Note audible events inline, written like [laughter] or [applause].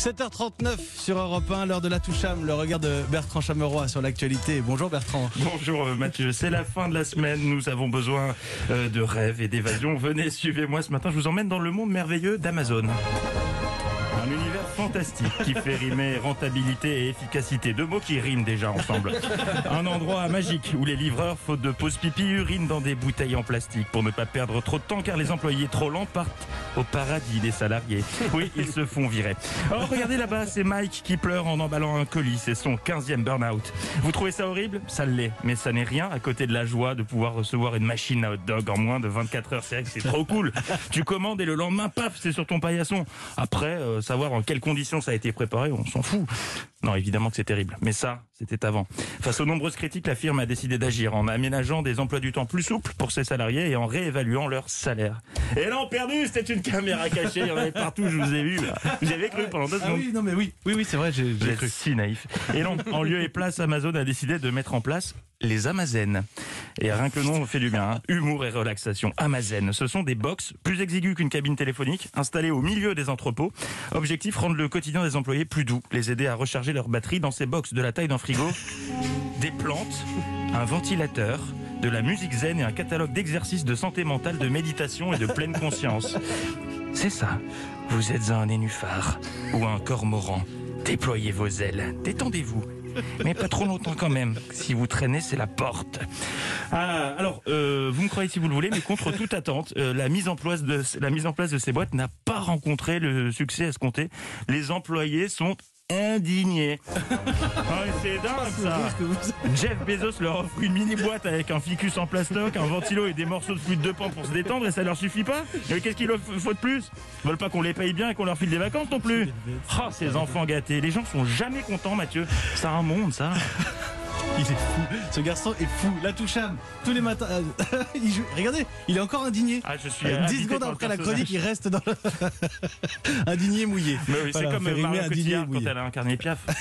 7h39 sur Europe 1, l'heure de la toucham, le regard de Bertrand Chameroy sur l'actualité. Bonjour Bertrand. Bonjour euh, Mathieu, c'est la fin de la semaine, nous avons besoin euh, de rêves et d'évasion. Venez, suivez-moi ce matin, je vous emmène dans le monde merveilleux d'Amazon. Un univers fantastique qui fait rimer rentabilité et efficacité. Deux mots qui riment déjà ensemble. Un endroit magique où les livreurs, faute de pause pipi, urinent dans des bouteilles en plastique pour ne pas perdre trop de temps car les employés trop lents partent au paradis des salariés. Oui, ils se font virer. Oh, regardez là-bas, c'est Mike qui pleure en emballant un colis. C'est son 15e burn-out. Vous trouvez ça horrible? Ça l'est. Mais ça n'est rien à côté de la joie de pouvoir recevoir une machine à hot dog en moins de 24 heures. C'est vrai que c'est trop cool. Tu commandes et le lendemain, paf, c'est sur ton paillasson. Après, euh, savoir en quelles conditions ça a été préparé, on s'en fout. Non, évidemment que c'est terrible. Mais ça, c'était avant. Face aux nombreuses critiques, la firme a décidé d'agir en aménageant des emplois du temps plus souples pour ses salariés et en réévaluant leur salaire. Et non, perdu, c'était une caméra cachée. Il y en avait partout, je vous ai vu. là. Vous avez cru pendant deux Ah secondes. oui, non mais oui, oui, oui, c'est vrai, j'ai cru. si naïf. Et non, en lieu et place, Amazon a décidé de mettre en place les Amazen. Et rien que le nom fait du bien. hein. Humour et relaxation. Amazen. Ce sont des box plus exigus qu'une cabine téléphonique, installées au milieu des entrepôts. Objectif, rendre le quotidien des employés plus doux. Les aider à recharger leur batterie dans ces box de la taille d'un frigo. Des plantes, un ventilateur, de la musique zen et un catalogue d'exercices de santé mentale, de méditation et de pleine conscience. C'est ça. Vous êtes un nénuphar ou un cormoran. Déployez vos ailes, détendez-vous. Mais pas trop longtemps quand même. Si vous traînez, c'est la porte. Ah, alors, euh, vous me croyez si vous le voulez, mais contre toute attente, euh, la, mise en place de, la mise en place de ces boîtes n'a pas rencontré le succès escompté. Les employés sont indignés. [laughs] Ah, c'est dingue ça Jeff Bezos leur offre une mini boîte avec un ficus en plastoc, un ventilo et des morceaux de flûte de pan pour se détendre et ça leur suffit pas Mais qu'est-ce qu'il leur faut de plus Ils veulent pas qu'on les paye bien et qu'on leur file des vacances non plus Oh ces enfants gâtés, les gens sont jamais contents Mathieu. C'est un monde ça. [laughs] Il est fou, ce garçon est fou. La toucham, tous les matins. euh, [laughs] il joue- Regardez, il est encore indigné. Ah je suis Euh, 10 habité secondes après la chronique, il reste dans le... [laughs] indigné mouillé. Mais oui, c'est comme Marion Cotillard quand elle a incarné Piaf.